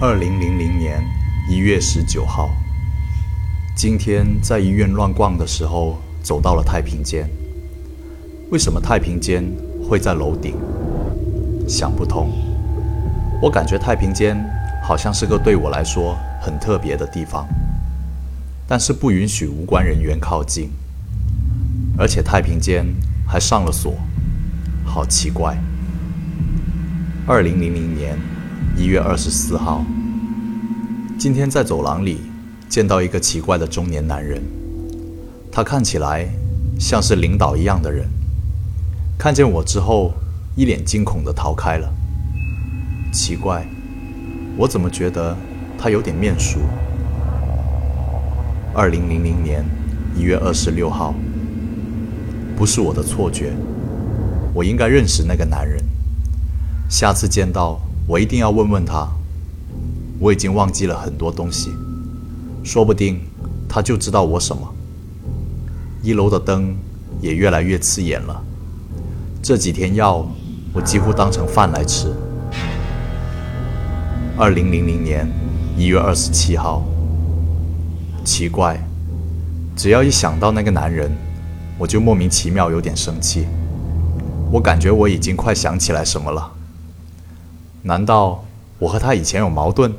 二零零零年一月十九号，今天在医院乱逛的时候，走到了太平间。为什么太平间会在楼顶？想不通。我感觉太平间好像是个对我来说很特别的地方，但是不允许无关人员靠近，而且太平间还上了锁，好奇怪。二零零零年一月二十四号，今天在走廊里见到一个奇怪的中年男人，他看起来像是领导一样的人，看见我之后，一脸惊恐地逃开了。奇怪，我怎么觉得他有点面熟？二零零零年一月二十六号，不是我的错觉，我应该认识那个男人。下次见到我一定要问问他。我已经忘记了很多东西，说不定他就知道我什么。一楼的灯也越来越刺眼了，这几天药我几乎当成饭来吃。二零零零年一月二十七号，奇怪，只要一想到那个男人，我就莫名其妙有点生气。我感觉我已经快想起来什么了。难道我和他以前有矛盾？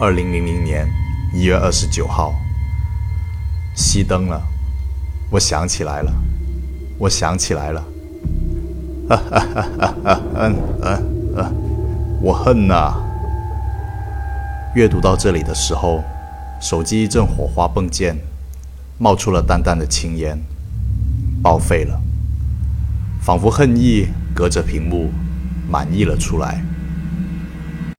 二零零零年一月二十九号，熄灯了，我想起来了，我想起来了，嗯嗯嗯，我恨呐！阅读到这里的时候，手机一阵火花迸溅，冒出了淡淡的青烟，报废了，仿佛恨意隔着屏幕。满意了出来。